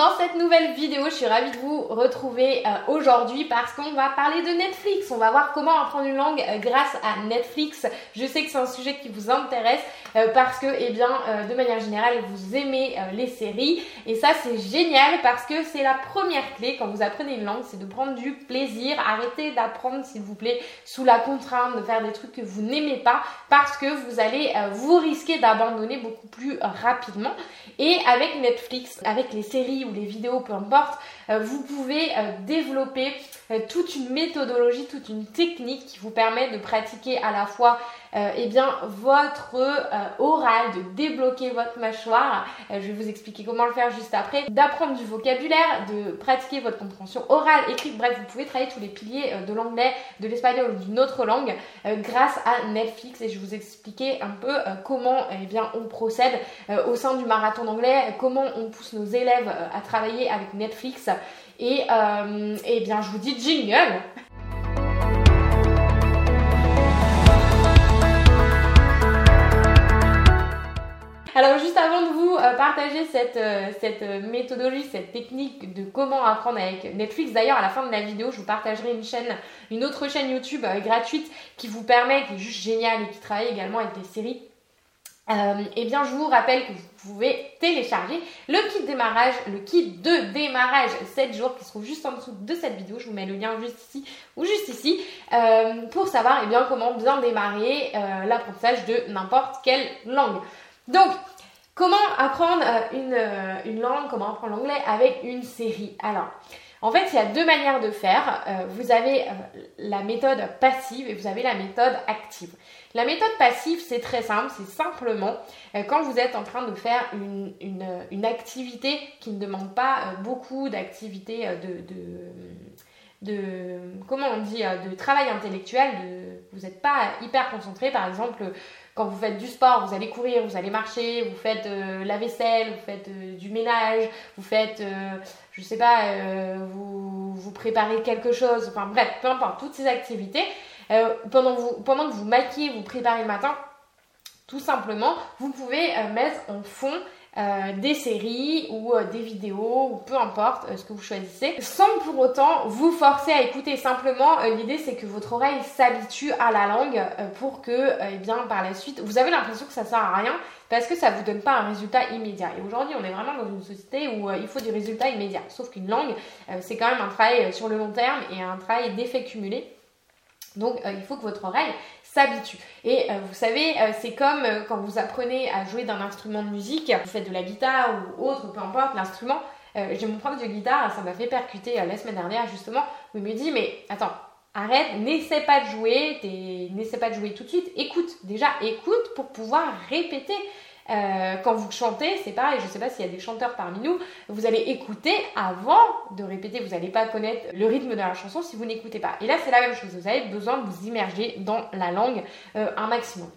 dans cette nouvelle vidéo. Je suis ravie de vous retrouver euh, aujourd'hui parce qu'on va parler de Netflix. On va voir comment apprendre une langue euh, grâce à Netflix. Je sais que c'est un sujet qui vous intéresse euh, parce que, eh bien, de manière générale, vous aimez les séries. Et ça, c'est génial parce que c'est la première clé quand vous apprenez une langue, c'est de prendre du plaisir. Arrêtez d'apprendre, s'il vous plaît, sous la contrainte de faire des trucs que vous n'aimez pas parce que vous allez vous risquer d'abandonner beaucoup plus rapidement. Et avec Netflix, avec les séries les vidéos, peu importe, euh, vous pouvez euh, développer euh, toute une méthodologie, toute une technique qui vous permet de pratiquer à la fois eh bien, votre oral, de débloquer votre mâchoire. je vais vous expliquer comment le faire juste après. D'apprendre du vocabulaire, de pratiquer votre compréhension orale, écrite. Bref, vous pouvez travailler tous les piliers de l'anglais, de l'espagnol ou d'une autre langue grâce à Netflix. Et je vais vous expliquer un peu comment eh bien, on procède au sein du marathon d'anglais, comment on pousse nos élèves à travailler avec Netflix. Et euh, eh bien, je vous dis jingle Alors juste avant de vous euh, partager cette, euh, cette méthodologie, cette technique de comment apprendre avec Netflix, d'ailleurs à la fin de la vidéo, je vous partagerai une chaîne, une autre chaîne YouTube gratuite qui vous permet, qui est juste géniale et qui travaille également avec des séries euh, eh bien, je vous rappelle que vous pouvez télécharger le kit démarrage, le kit de démarrage 7 jours qui se trouve juste en dessous de cette vidéo. Je vous mets le lien juste ici ou juste ici euh, pour savoir eh comment bien démarrer euh, l'apprentissage de n'importe quelle langue. Donc, comment apprendre une, une langue, comment apprendre l'anglais avec une série? Alors, en fait, il y a deux manières de faire. Euh, vous avez euh, la méthode passive et vous avez la méthode active. La méthode passive, c'est très simple, c'est simplement euh, quand vous êtes en train de faire une, activité qui ne demande pas beaucoup d'activité de, de, comment on dit, de travail intellectuel, vous n'êtes pas hyper concentré, par exemple, quand vous faites du sport, vous allez courir, vous allez marcher, vous faites euh, la vaisselle, vous faites euh, du ménage, vous faites, euh, je sais pas, vous, vous préparez quelque chose, enfin bref, peu importe, toutes ces activités, pendant, vous, pendant que vous maquillez, vous préparez le matin, tout simplement, vous pouvez mettre en fond euh, des séries ou euh, des vidéos ou peu importe euh, ce que vous choisissez sans pour autant vous forcer à écouter. Simplement l'idée c'est que votre oreille s'habitue à la langue pour que eh bien par la suite vous avez l'impression que ça sert à rien parce que ça vous donne pas un résultat immédiat. Et aujourd'hui on est vraiment dans une société où il faut du résultat immédiat. Sauf qu'une langue c'est quand même un travail sur le long terme et un travail d'effet cumulé. Donc il faut que votre oreille s'habitue. Et euh, vous savez, euh, c'est comme euh, quand vous apprenez à jouer d'un instrument de musique, vous faites de la guitare ou autre, peu importe l'instrument. J'ai mon prof de guitare, ça m'a fait percuter la semaine dernière justement, où il me dit mais attends, arrête, n'essaie pas de jouer, n'essaie pas de jouer tout de suite, écoute, déjà écoute pour pouvoir répéter. Euh, quand vous chantez, c'est pareil, je ne sais pas s'il y a des chanteurs parmi nous, vous allez écouter avant de répéter, vous n'allez pas connaître le rythme de la chanson si vous n'écoutez pas. Et là, c'est la même chose, vous avez besoin de vous immerger dans la langue euh, un maximum.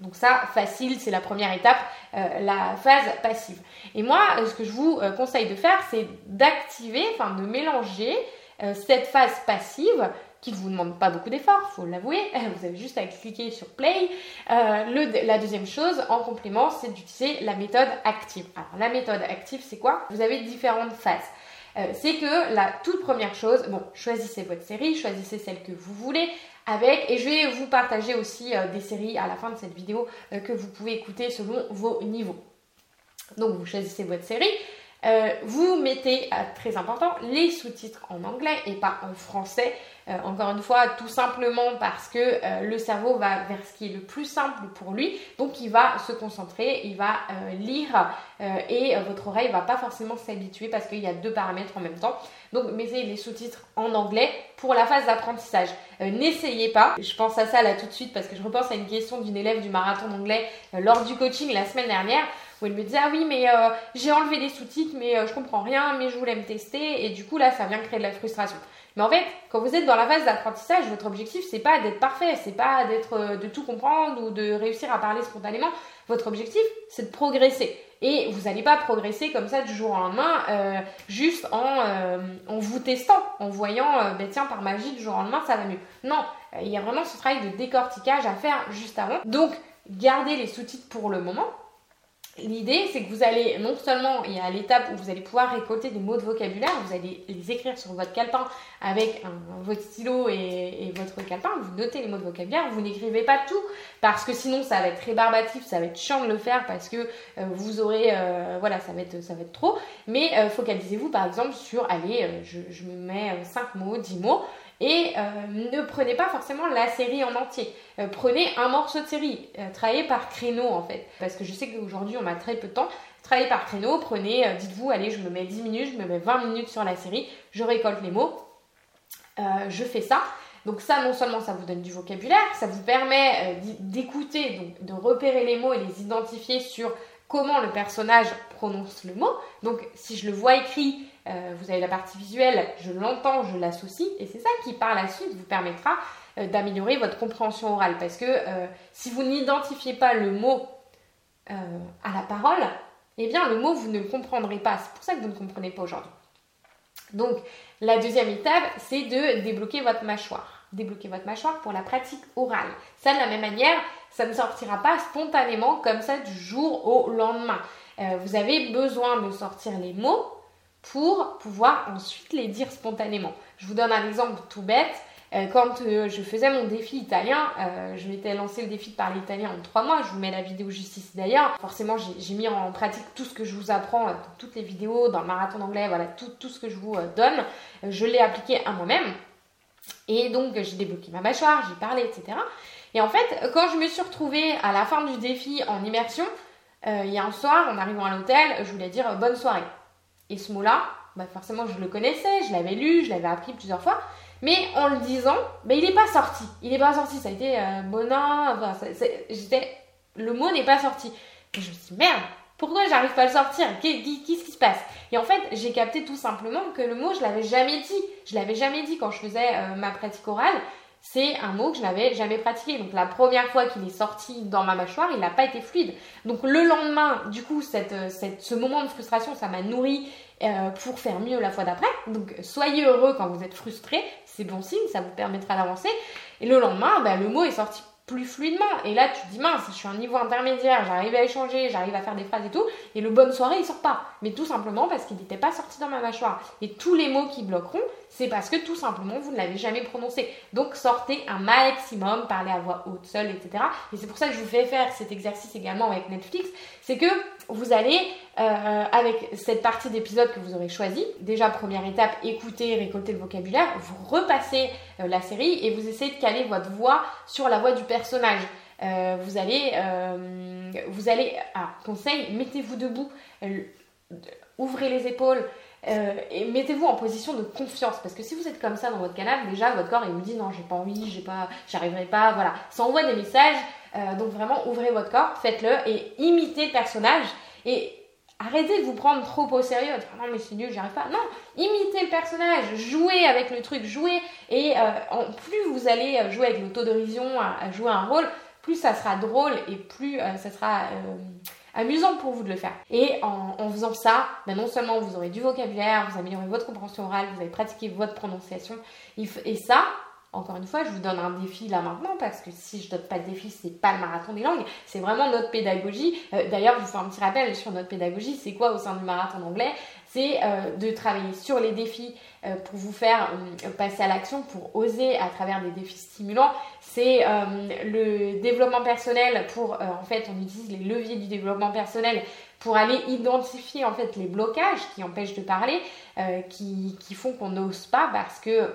Donc ça, facile, c'est la première étape, euh, la phase passive. Et moi, ce que je vous conseille de faire, c'est d'activer, enfin de mélanger cette phase passive qui ne vous demande pas beaucoup d'efforts, faut l'avouer. Vous avez juste à cliquer sur play. Euh, la deuxième chose, en complément, c'est d'utiliser la méthode active. Alors la méthode active, c'est quoi? Vous avez différentes phases. Euh, c'est que la toute première chose, bon, choisissez votre série, choisissez celle que vous voulez avec, et je vais vous partager aussi euh, des séries à la fin de cette vidéo que vous pouvez écouter selon vos niveaux. Donc vous choisissez votre série, euh, vous mettez, euh, très important, les sous-titres en anglais et pas en français. Euh, encore une fois, tout simplement parce que le cerveau va vers ce qui est le plus simple pour lui. Donc il va se concentrer, il va lire et votre oreille va pas forcément s'habituer parce qu'il y a deux paramètres en même temps. Donc mettez les sous-titres en anglais pour la phase d'apprentissage. N'essayez pas, je pense à ça là tout de suite parce que je repense à une question d'une élève du marathon d'anglais lors du coaching la semaine dernière où elle me disait ah oui mais euh, j'ai enlevé les sous-titres mais euh, je comprends rien mais je voulais me tester et du coup là ça vient créer de la frustration. Mais en fait, quand vous êtes dans la phase d'apprentissage, votre objectif c'est pas d'être parfait, c'est pas d'être euh, de tout comprendre ou de réussir à parler spontanément. Votre objectif c'est de progresser. Et vous n'allez pas progresser comme ça du jour au lendemain, juste en, en, vous testant, en voyant, ben tiens, par magie, du jour au lendemain, ça va mieux. Non, il y a vraiment ce travail de décortiquage à faire juste avant. Donc, gardez les sous-titres pour le moment, L'idée, c'est que vous allez non seulement, il y a l'étape où vous allez pouvoir récolter des mots de vocabulaire, vous allez les écrire sur votre calepin avec votre stylo et, votre calepin, vous notez les mots de vocabulaire, vous n'écrivez pas tout, parce que sinon ça va être rébarbatif, ça va être chiant de le faire parce que euh, vous aurez, euh, voilà, ça va être, ça va être trop. Mais euh, focalisez-vous par exemple sur, allez, je, je, me mets 5 mots, 10 mots, et ne prenez pas forcément la série en entier. prenez un morceau de série. travaillez par créneau en fait. Parce que je sais qu'aujourd'hui on a très peu de temps. Travaillez par créneau. Prenez, dites-vous, allez, je me mets 10 minutes, je me mets 20 minutes sur la série. Je récolte les mots. je fais ça. Donc ça, non seulement ça vous donne du vocabulaire, ça vous permet d'écouter, donc de repérer les mots et les identifier sur comment le personnage prononce le mot. Donc si je le vois écrit, euh, vous avez la partie visuelle, je l'entends, je l'associe, et c'est ça qui par la suite vous permettra euh, d'améliorer votre compréhension orale. Parce que euh, si vous n'identifiez pas le mot à la parole, eh bien le mot vous ne le comprendrez pas. C'est pour ça que vous ne comprenez pas aujourd'hui. Donc la deuxième étape, c'est de débloquer votre mâchoire. Débloquer votre mâchoire pour la pratique orale. Ça, de la même manière, ça ne sortira pas spontanément comme ça du jour au lendemain. vous avez besoin de sortir les mots pour pouvoir ensuite les dire spontanément. Je vous donne un exemple tout bête. Euh, quand euh, je faisais mon défi italien, euh, je m'étais lancé le défi de parler italien en trois mois. Je vous mets la vidéo juste ici d'ailleurs. Forcément, j'ai mis en pratique tout ce que je vous apprends dans toutes les vidéos, dans le marathon d'anglais, voilà, tout, tout, ce que je vous donne. je l'ai appliqué à moi-même. Et donc, j'ai débloqué ma mâchoire, j'ai parlé, etc. Et en fait, quand je me suis retrouvée à la fin du défi en immersion, il y a un soir, en arrivant à l'hôtel, je voulais dire bonne soirée. Et ce mot-là, bah forcément, je le connaissais, je l'avais lu, je l'avais appris plusieurs fois. Mais en le disant, bah, il n'est pas sorti. Il n'est pas sorti. Ça a été euh, Enfin, j'étais, le mot n'est pas sorti. Et je me suis dit, merde, pourquoi j'arrive pas à le sortir? Qu'est-ce qui se passe? Et en fait, j'ai capté tout simplement que le mot, je l'avais jamais dit. Je l'avais jamais dit quand je faisais euh, ma pratique orale c'est un mot que je n'avais jamais pratiqué. Donc la première fois qu'il est sorti dans ma mâchoire, il n'a pas été fluide. Donc le lendemain, du coup, cette, ce moment de frustration, ça m'a nourri euh, pour faire mieux la fois d'après. Donc soyez heureux quand vous êtes frustré, c'est bon signe, ça vous permettra d'avancer. Et le lendemain, bah, le mot est sorti plus fluidement. Et là, tu te dis, mince, je suis un niveau intermédiaire, j'arrive à échanger, j'arrive à faire des phrases et tout. Et le bonne soirée, il sort pas. Mais tout simplement parce qu'il n'était pas sorti dans ma mâchoire. Et tous les mots qui bloqueront, c'est parce que tout simplement, vous ne l'avez jamais prononcé. Donc, sortez un maximum, parlez à voix haute, seule, etc. Et c'est pour ça que je vous fais faire cet exercice également avec Netflix. C'est que vous allez, euh, avec cette partie d'épisode que vous aurez choisi, déjà première étape, écouter, récolter le vocabulaire, vous repassez euh, la série et vous essayez de caler votre voix sur la voix du personnage. Euh, vous allez, vous allez, ah, conseil, mettez-vous debout, ouvrez les épaules, et mettez-vous en position de confiance parce que si vous êtes comme ça dans votre canapé, déjà votre corps il vous dit non j'ai pas envie, j'ai pas, j'arriverai pas, voilà, ça envoie des messages euh, donc vraiment, ouvrez votre corps, faites-le et imitez le personnage. Et arrêtez de vous prendre trop au sérieux, de non mais c'est nul, j'y arrive pas. Non, imitez le personnage, jouez avec le truc, jouez. Et euh, plus vous allez jouer avec l'autodérision, à, jouer un rôle, plus ça sera drôle et plus euh, ça sera amusant pour vous de le faire. Et en, faisant ça, ben non seulement vous aurez du vocabulaire, vous améliorez votre compréhension orale, vous allez pratiquer votre prononciation. Et ça, encore une fois, je vous donne un défi là maintenant parce que si je donne pas de défi, c'est pas le marathon des langues, c'est vraiment notre pédagogie. Euh, d'ailleurs, je vous fais un petit rappel sur notre pédagogie. C'est quoi au sein du marathon d'anglais? C'est euh, de travailler sur les défis euh, pour vous faire passer à l'action, pour oser à travers des défis stimulants. C'est le développement personnel pour, en fait, on utilise les leviers du développement personnel pour aller identifier en fait les blocages qui empêchent de parler, qui, qui font qu'on n'ose pas parce que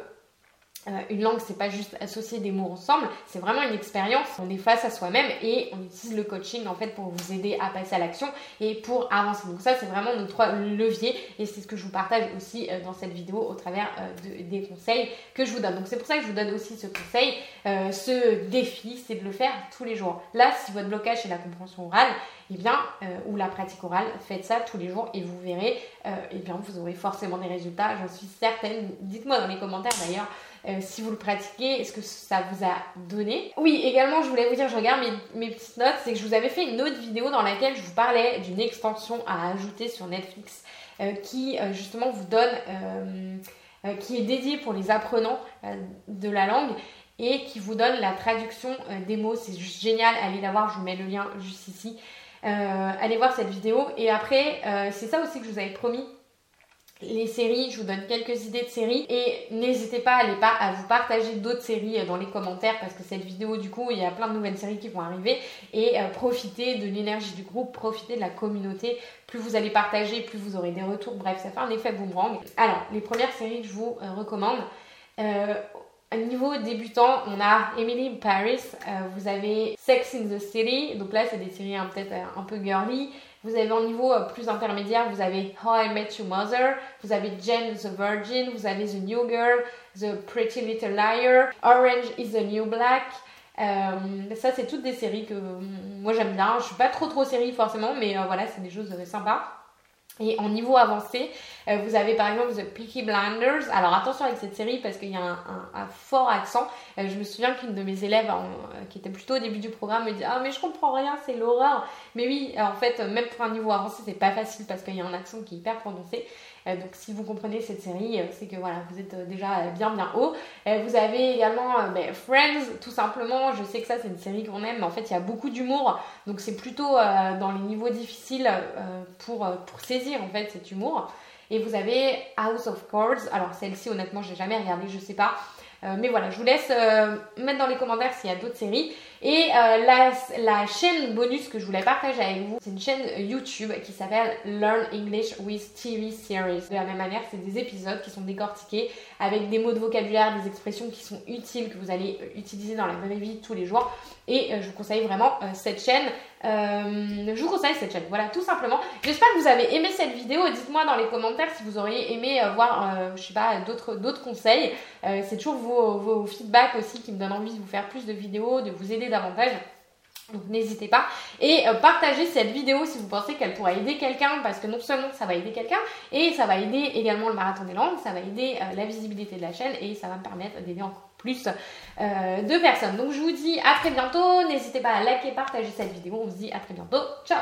euh, une langue, c'est pas juste associer des mots ensemble, c'est vraiment une expérience. On est face à soi-même et on utilise le coaching en fait pour vous aider à passer à l'action et pour avancer. Donc ça, c'est vraiment nos trois leviers et c'est ce que je vous partage aussi euh, dans cette vidéo au travers euh, des conseils que je vous donne. Donc c'est pour ça que je vous donne aussi ce conseil, ce défi, c'est de le faire tous les jours. Là, si votre blocage c'est la compréhension orale, eh bien, ou la pratique orale, faites ça tous les jours et vous verrez, et eh bien, vous aurez forcément des résultats, j'en suis certaine. Dites-moi dans les commentaires d'ailleurs euh, si vous le pratiquez, est-ce que ça vous a donné? Oui, également, je voulais vous dire, je regarde mes, petites notes, c'est que je vous avais fait une autre vidéo dans laquelle je vous parlais d'une extension à ajouter sur Netflix euh, qui euh, justement vous donne, qui est dédiée pour les apprenants de la langue et qui vous donne la traduction des mots. C'est juste génial, allez la voir, je vous mets le lien juste ici. allez voir cette vidéo. Et après, c'est ça aussi que je vous avais promis les séries, je vous donne quelques idées de séries. Et n'hésitez pas à, les à vous partager d'autres séries euh, dans les commentaires parce que cette vidéo du coup il y a plein de nouvelles séries qui vont arriver. Et euh, profitez de l'énergie du groupe, profitez de la communauté, plus vous allez partager, plus vous aurez des retours, bref ça fait un effet boomerang. Alors les premières séries je vous euh, recommande, niveau débutant, on a Emily Paris, vous avez Sex in the City, donc là c'est des séries peut-être un peu girly, vous avez en niveau euh, plus intermédiaire, vous avez How I Met Your Mother, vous avez Jane the Virgin, vous avez The New Girl, The Pretty Little Liar, Orange is the New Black. Euh, ça, c'est toutes des séries que moi j'aime bien. Je suis pas trop trop série forcément, mais euh, voilà, c'est des choses sympas. Et en niveau avancé, euh, vous avez par exemple The Peaky Blinders. Alors attention avec cette série parce qu'il y a un, fort accent. Euh, je me souviens qu'une de mes élèves euh, qui était plutôt au début du programme me dit Ah mais je comprends rien, c'est l'horreur. Mais oui, en fait, même pour un niveau avancé, c'est pas facile parce qu'il y a un accent qui est hyper prononcé. Euh, donc si vous comprenez cette série, euh, c'est que voilà, vous êtes euh, déjà bien bien haut. vous avez également ben, Friends, tout simplement. Je sais que ça c'est une série qu'on aime, mais en fait il y a beaucoup d'humour, donc c'est plutôt dans les niveaux difficiles pour, pour saisir en fait cet humour. Et vous avez House of Cards. Alors celle-ci honnêtement je n'ai jamais regardé, je sais pas. mais voilà, je vous laisse mettre dans les commentaires s'il y a d'autres séries. Et euh, la, la, chaîne bonus que je voulais partager avec vous, c'est une chaîne YouTube qui s'appelle Learn English with TV Series. De la même manière, c'est des épisodes qui sont décortiqués avec des mots de vocabulaire, des expressions qui sont utiles, que vous allez euh, utiliser dans la vraie vie tous les jours. Et euh, je vous conseille vraiment cette chaîne. je vous conseille cette chaîne. Voilà, tout simplement. J'espère que vous avez aimé cette vidéo. Dites-moi dans les commentaires si vous auriez aimé voir, je sais pas, d'autres conseils. c'est toujours vos, vos feedbacks aussi qui me donnent envie de vous faire plus de vidéos, de vous aider davantage. Donc n'hésitez pas. Et euh, partagez cette vidéo si vous pensez qu'elle pourrait aider quelqu'un parce que non seulement ça va aider quelqu'un et ça va aider également le marathon des langues, ça va aider euh, la visibilité de la chaîne et ça va me permettre d'aider encore plus euh, de personnes. Donc je vous dis à très bientôt, n'hésitez pas à liker, partager cette vidéo, on se dit à très bientôt, ciao